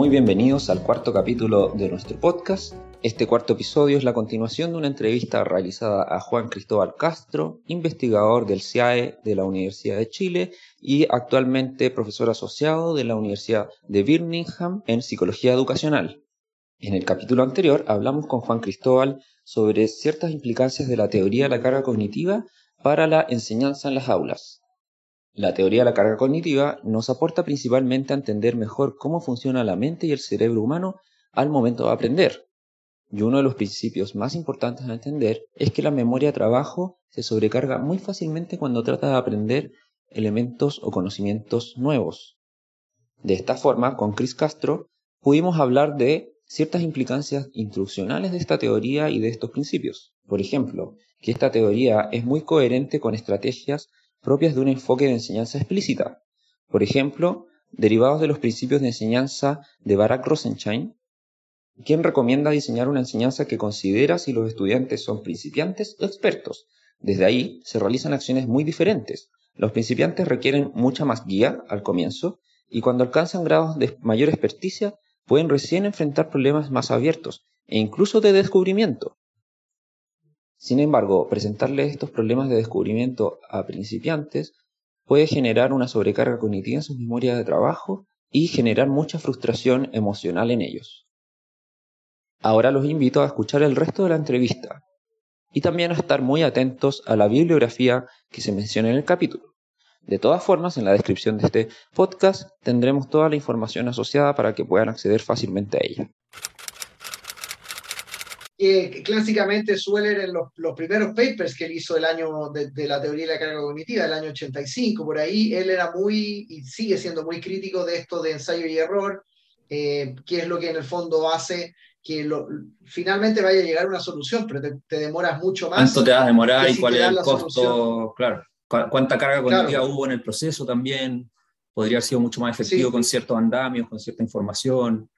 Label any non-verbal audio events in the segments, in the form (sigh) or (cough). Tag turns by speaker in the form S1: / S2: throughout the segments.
S1: Muy bienvenidos al cuarto capítulo de nuestro podcast. Este cuarto episodio es la continuación de una entrevista realizada a Juan Cristóbal Castro, investigador del CIAE de la Universidad de Chile y actualmente profesor asociado de la Universidad de Birmingham en Psicología Educacional. En el capítulo anterior hablamos con Juan Cristóbal sobre ciertas implicancias de la teoría de la carga cognitiva para la enseñanza en las aulas. La teoría de la carga cognitiva nos aporta principalmente a entender mejor cómo funciona la mente y el cerebro humano al momento de aprender. Y uno de los principios más importantes a entender es que la memoria de trabajo se sobrecarga muy fácilmente cuando trata de aprender elementos o conocimientos nuevos. De esta forma, con Chris Castro pudimos hablar de ciertas implicancias instruccionales de esta teoría y de estos principios. Por ejemplo, que esta teoría es muy coherente con estrategias propias de un enfoque de enseñanza explícita. Por ejemplo, derivados de los principios de enseñanza de Barack Rosenstein, quien recomienda diseñar una enseñanza que considera si los estudiantes son principiantes o expertos. Desde ahí se realizan acciones muy diferentes. Los principiantes requieren mucha más guía al comienzo y cuando alcanzan grados de mayor experticia pueden recién enfrentar problemas más abiertos e incluso de descubrimiento. Sin embargo, presentarle estos problemas de descubrimiento a principiantes puede generar una sobrecarga cognitiva en sus memorias de trabajo y generar mucha frustración emocional en ellos. Ahora los invito a escuchar el resto de la entrevista y también a estar muy atentos a la bibliografía que se menciona en el capítulo. De todas formas, en la descripción de este podcast tendremos toda la información asociada para que puedan acceder fácilmente a ella
S2: que clásicamente suele en los, los, primeros papers que él hizo el año de, de, la teoría de la carga cognitiva, el año 85, por ahí, él era muy y sigue siendo muy crítico de esto de ensayo y error, eh, que es lo que en el fondo hace que lo, finalmente vaya a llegar una solución, pero te, te demoras mucho más.
S1: ¿Cuánto te vas a demorar y cuál es el costo? Solución. Claro, cuánta carga cognitiva claro. hubo en el proceso también, podría haber sido mucho más efectivo sí. con ciertos andamios, con cierta información,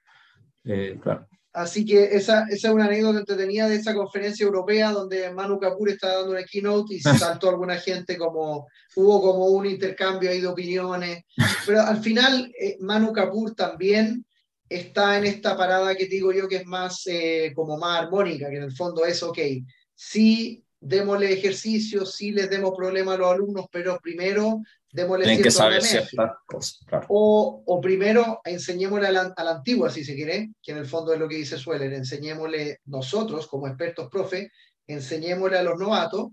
S1: eh, claro.
S2: Así que esa, esa, es una anécdota entretenida de esa conferencia europea donde Manu Kapur está dando una keynote y (laughs) saltó alguna gente como, hubo como un intercambio ahí de opiniones, pero al final eh, Manu Kapur también está en esta parada que digo yo que es más eh, como más armónica, que en el fondo es, ok, sí, démosle ejercicio, sí les demos problemas a los alumnos, pero primero démosle
S1: Tienen que saber ciertas cosas, claro.
S2: o, o, primero enseñémosle a la, a la, antigua, si se quiere, que en el fondo es lo que dice Sueller, enseñémosle nosotros como expertos profe, enseñémosle a los novatos,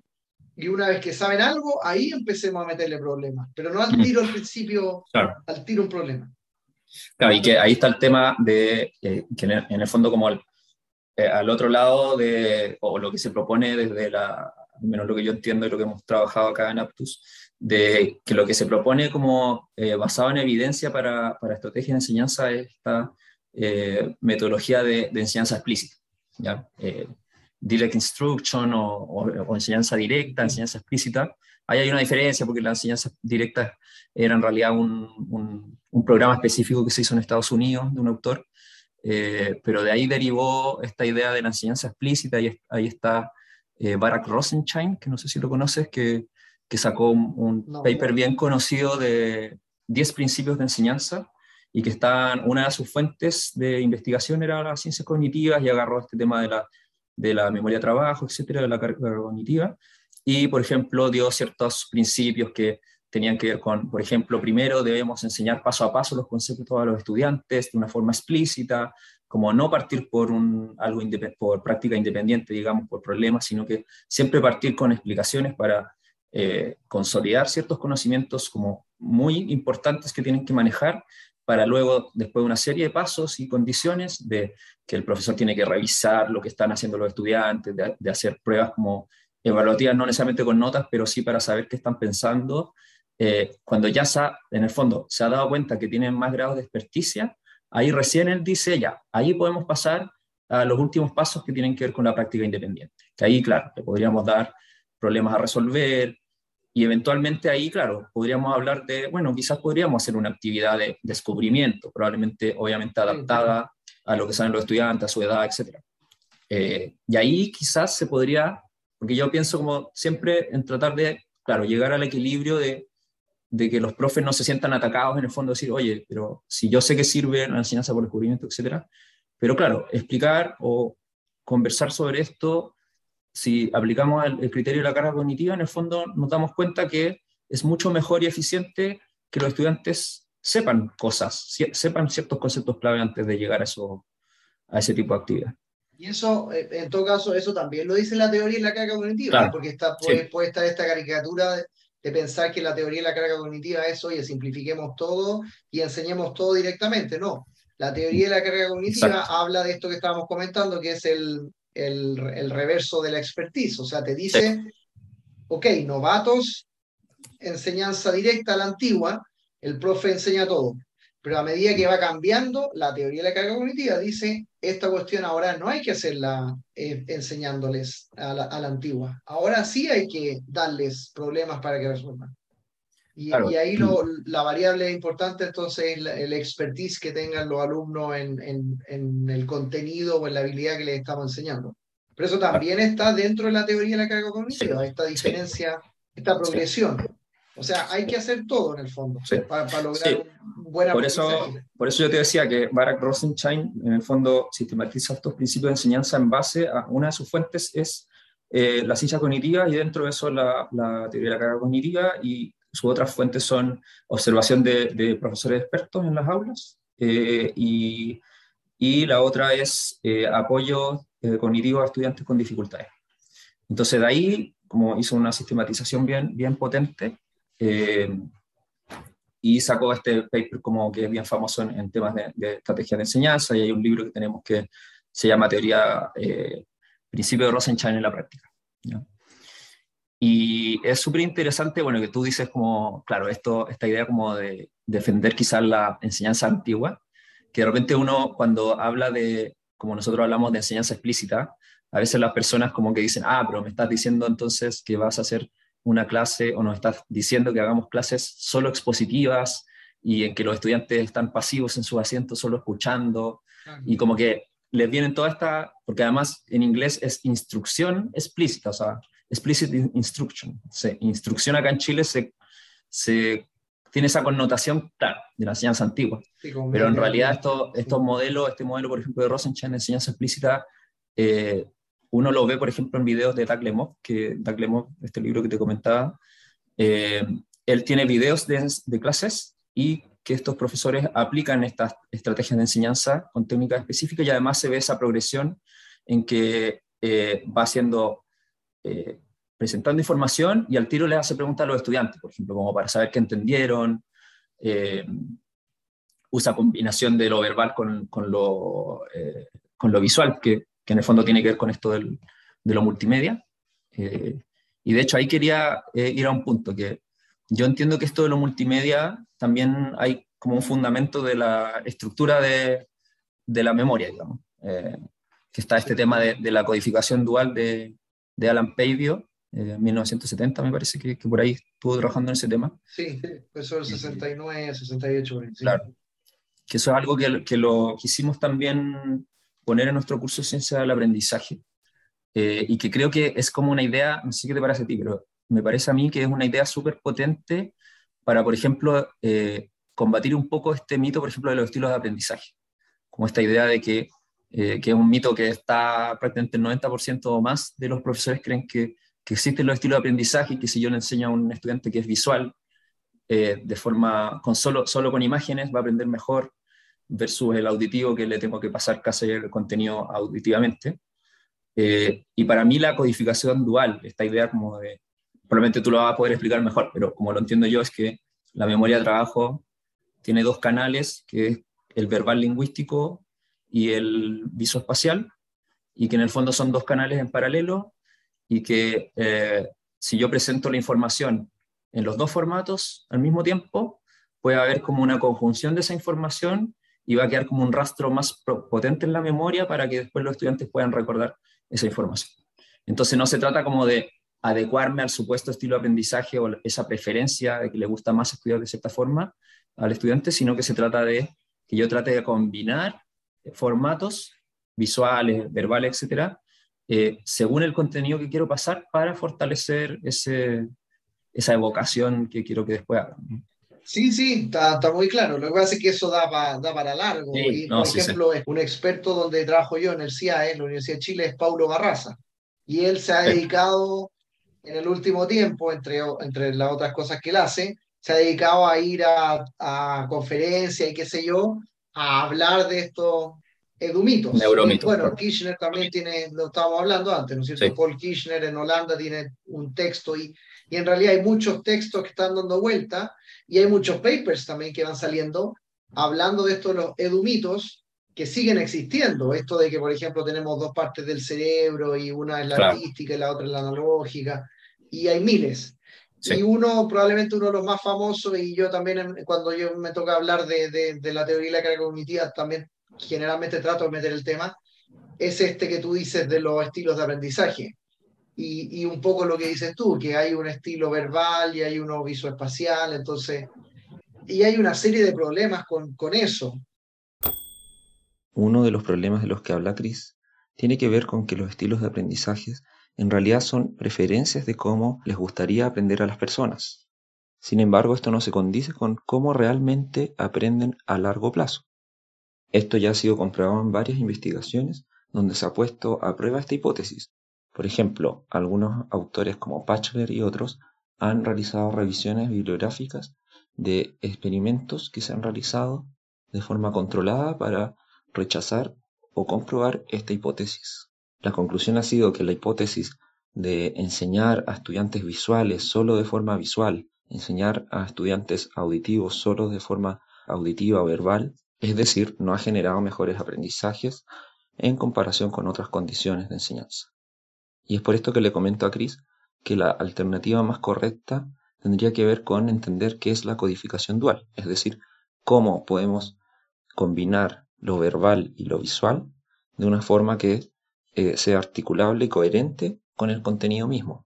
S2: y una vez que saben algo, ahí empecemos a meterle problemas, pero no al tiro al principio, claro. al tiro un problema.
S1: Claro, y que ahí está el tema de eh, que en el, en el, fondo como el, eh, al otro lado de, o lo que se propone desde la, al menos lo que yo entiendo y lo que hemos trabajado acá en Aptus, de que lo que se propone como eh, basado en evidencia para, para estrategias de enseñanza es esta eh, metodología de, de, enseñanza explícita, ¿ya? Direct instruction o, enseñanza directa, enseñanza explícita. Ahí hay una diferencia porque la enseñanza directa era en realidad un, un programa específico que se hizo en Estados Unidos de un autor, eh, pero de ahí derivó esta idea de la enseñanza explícita y ahí está Barack Rosenstein, que no sé si lo conoces, que que sacó un, un no, paper bien conocido de 10 principios de enseñanza y que están, una de sus fuentes de investigación era las ciencias cognitivas y agarró este tema de la, de la memoria de trabajo, etcétera, de la carga cognitiva. Y, por ejemplo, dio ciertos principios que tenían que ver con, por ejemplo, primero debemos enseñar paso a paso los conceptos a los estudiantes de una forma explícita, como no partir por un, algo por práctica independiente, digamos, por problemas, sino que siempre partir con explicaciones para eh, consolidar ciertos conocimientos como muy importantes que tienen que manejar para luego, después de una serie de pasos y condiciones, de que el profesor tiene que revisar lo que están haciendo los estudiantes, de, de hacer pruebas como evaluativas, no necesariamente con notas, pero sí para saber qué están pensando. Eh, cuando ya se ha, en el fondo se ha dado cuenta que tienen más grados de experticia, ahí recién él dice, ya, ahí podemos pasar
S3: a los últimos pasos que tienen que ver con la práctica independiente. Que ahí, claro, le podríamos dar problemas a resolver y eventualmente ahí, claro, podríamos hablar de, bueno, quizás podríamos hacer una actividad de descubrimiento, probablemente, obviamente, adaptada a lo que saben los estudiantes, a su edad, etc. Eh, y ahí quizás se podría, porque yo pienso como siempre en tratar de, claro, llegar al equilibrio de, de que los profes no se sientan atacados en el fondo, decir, oye, pero si yo sé que sirve la enseñanza por descubrimiento, etcétera, pero claro, explicar o conversar sobre esto, si aplicamos el, criterio de la carga cognitiva, en el fondo nos damos cuenta que es mucho mejor y eficiente que los estudiantes sepan cosas, sepan ciertos conceptos clave antes de llegar a, eso, a ese tipo de actividad.
S2: Y eso, eh, en todo caso, eso también lo dice la teoría de la carga cognitiva, porque está, puede, puede, estar esta caricatura de, de, pensar que la teoría de la carga cognitiva es, oye, simplifiquemos todo y enseñemos todo directamente. No, la teoría de la carga cognitiva habla de esto que estábamos comentando, que es el, el, reverso de la expertise. O sea, te dice, ok, novatos, enseñanza directa a la antigua, el profe enseña todo. Pero a medida que va cambiando, la teoría de la carga cognitiva dice, esta cuestión ahora no hay que hacerla eh, enseñándoles a la, a la, antigua. Ahora sí hay que darles problemas para que resuelvan. Y, ahí lo, la variable importante entonces es el expertise que tengan los alumnos en, en, en, el contenido o en la habilidad que les estamos enseñando. Pero eso también está dentro de la teoría de la carga cognitiva, esta diferencia, esta progresión. O sea, hay que hacer todo en el fondo para, para, lograr un buen
S3: por eso, por eso yo te decía que Barack Rosenstein en el fondo sistematiza estos principios de enseñanza en base a una de sus fuentes es eh, la ciencia cognitiva y dentro de eso la, la teoría de la carga cognitiva y sus otras fuentes son observación de, profesores expertos en las aulas eh, y, y, la otra es eh, apoyo eh, cognitivo a estudiantes con dificultades. Entonces de ahí, como hizo una sistematización bien, bien potente, y sacó este paper como que es bien famoso en, temas de, estrategia de enseñanza, y hay un libro que tenemos que se llama Teoría, Principio de Rosenstein en la práctica. Y es súper interesante, bueno, que tú dices como, claro, esto, esta idea como de defender quizás la enseñanza antigua, que de repente uno cuando habla de, como nosotros hablamos de enseñanza explícita, a veces las personas como que dicen, ah, pero me estás diciendo entonces que vas a hacer una clase o nos estás diciendo que hagamos clases solo expositivas y en que los estudiantes están pasivos en sus asientos solo escuchando y como que les vienen toda esta, porque además en inglés es instrucción explícita, o sea, explicit instruction. instrucción acá en Chile se, se tiene esa connotación, claro, de la enseñanza antigua. pero en realidad esto, estos modelos, este modelo, por ejemplo, de Rosenstein enseñanza explícita, eh, uno lo ve, por ejemplo, en videos de Doug Lemov, que Doug Lemov, este libro que te comentaba, eh, él tiene videos de, clases y que estos profesores aplican estas estrategias de enseñanza con técnicas específicas y además se ve esa progresión en que eh, va haciendo eh, presentando información y al tiro le hace preguntas a los estudiantes, por ejemplo, como para saber qué entendieron. Usa combinación de lo verbal con, con, lo, con lo, visual, que, que, en el fondo tiene que ver con esto del, de lo multimedia. y de hecho ahí quería ir a un punto, que yo entiendo que esto de lo multimedia también hay como un fundamento de la estructura de, de la memoria, digamos. que está este tema de, de la codificación dual de, de Alan Pavio, eh, en 1970 me parece que, que, por ahí estuvo trabajando en ese tema.
S2: Sí, empezó el 69, 68.
S3: Claro, que eso es algo que, que, lo quisimos también poner en nuestro curso Ciencia del Aprendizaje, eh, y que creo que es como una idea, no sé qué te parece a ti, pero me parece a mí que es una idea súper potente para, por ejemplo, eh, combatir un poco este mito, por ejemplo, de los estilos de aprendizaje, como esta idea de que eh, que es un mito que está prácticamente el 90% o más de los profesores creen que, que, existen los estilos de aprendizaje y que si yo le enseño a un estudiante que es visual, de forma, con solo, solo con imágenes, va a aprender mejor versus el auditivo que le tengo que pasar casi el contenido auditivamente. Eh, y para mí la codificación dual, esta idea como de, probablemente tú lo vas a poder explicar mejor, pero como lo entiendo yo es que la memoria de trabajo tiene dos canales, que es el verbal lingüístico y el visoespacial, y que en el fondo son dos canales en paralelo, y que eh, si yo presento la información en los dos formatos al mismo tiempo, puede haber como una conjunción de esa información y va a quedar como un rastro más potente en la memoria para que después los estudiantes puedan recordar esa información. Entonces no se trata como de adecuarme al supuesto estilo de aprendizaje o esa preferencia de que le gusta más estudiar de cierta forma al estudiante, sino que se trata de que yo trate de combinar formatos visuales, verbales, etcétera, eh, según el contenido que quiero pasar para fortalecer ese, esa evocación que quiero que después hagan.
S2: Sí, sí, está, muy claro. Lo que pasa es que eso da, da para largo. y, por ejemplo, un experto donde trabajo yo en el CIAE, en la Universidad de Chile, es Paulo Barraza. Y él se ha dedicado en el último tiempo, entre, entre las otras cosas que él hace, se ha dedicado a ir a, a conferencias y qué sé yo, a hablar de estos edumitos.
S3: Neuromitos.
S2: Bueno, Kirchner también tiene, lo estábamos hablando antes, ¿no es cierto? Paul Kirchner en Holanda tiene un texto y, y en realidad hay muchos textos que están dando vuelta y hay muchos papers también que van saliendo hablando de estos los edumitos que siguen existiendo. Esto de que, por ejemplo, tenemos dos partes del cerebro y una es la artística y la otra es la analógica, y hay miles. Y uno, probablemente uno de los más famosos, y yo también cuando yo me toca hablar de, de, la teoría de la carga cognitiva, también generalmente trato de meter el tema, es este que tú dices de los estilos de aprendizaje. Y, un poco lo que dices tú, que hay un estilo verbal y hay uno visoespacial, entonces, y hay una serie de problemas con, con eso.
S1: Uno de los problemas de los que habla Chris tiene que ver con que los estilos de aprendizaje en realidad son preferencias de cómo les gustaría aprender a las personas. Sin embargo, esto no se condice con cómo realmente aprenden a largo plazo. Esto ya ha sido comprobado en varias investigaciones donde se ha puesto a prueba esta hipótesis. Por ejemplo, algunos autores como Pachler y otros han realizado revisiones bibliográficas de experimentos que se han realizado de forma controlada para rechazar o comprobar esta hipótesis. La conclusión ha sido que la hipótesis de enseñar a estudiantes visuales solo de forma visual, enseñar a estudiantes auditivos solo de forma auditiva o verbal, es decir, no ha generado mejores aprendizajes en comparación con otras condiciones de enseñanza. Y es por esto que le comento a Chris que la alternativa más correcta tendría que ver con entender qué es la codificación dual, es decir, cómo podemos combinar lo verbal y lo visual de una forma que eh, sea articulable y coherente con el contenido mismo.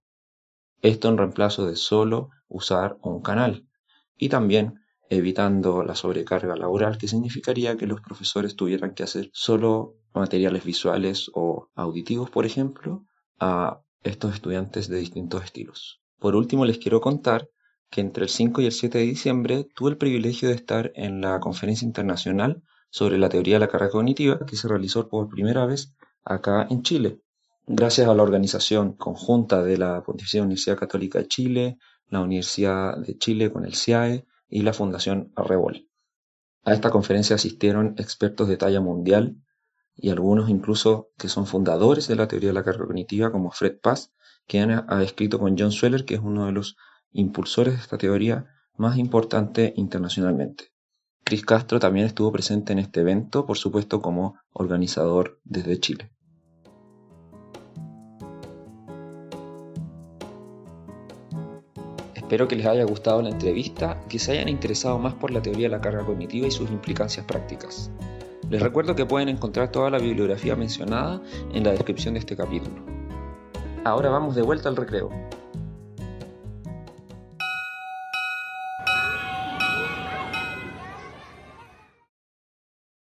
S1: Esto en reemplazo de solo usar un canal y también evitando la sobrecarga laboral que significaría que los profesores tuvieran que hacer solo materiales visuales o auditivos, por ejemplo, a estos estudiantes de distintos estilos. Por último, les quiero contar que entre el 5 y el 7 de diciembre tuve el privilegio de estar en la conferencia internacional sobre la teoría de la carga cognitiva que se realizó por primera vez acá en Chile, gracias a la organización conjunta de la Pontificia Universidad Católica de Chile, la Universidad de Chile con el CIAE y la Fundación Arrebol. A esta conferencia asistieron expertos de talla mundial y algunos incluso que son fundadores de la teoría de la carga cognitiva como Fred Paz, que ha escrito con John Sweller, que es uno de los impulsores de esta teoría más importante internacionalmente. Chris Castro también estuvo presente en este evento, por supuesto como organizador desde Chile. Espero que les haya gustado la entrevista y que se hayan interesado más por la teoría de la carga cognitiva y sus implicancias prácticas. Les recuerdo que pueden encontrar toda la bibliografía mencionada en la descripción de este capítulo. Ahora vamos de vuelta al recreo.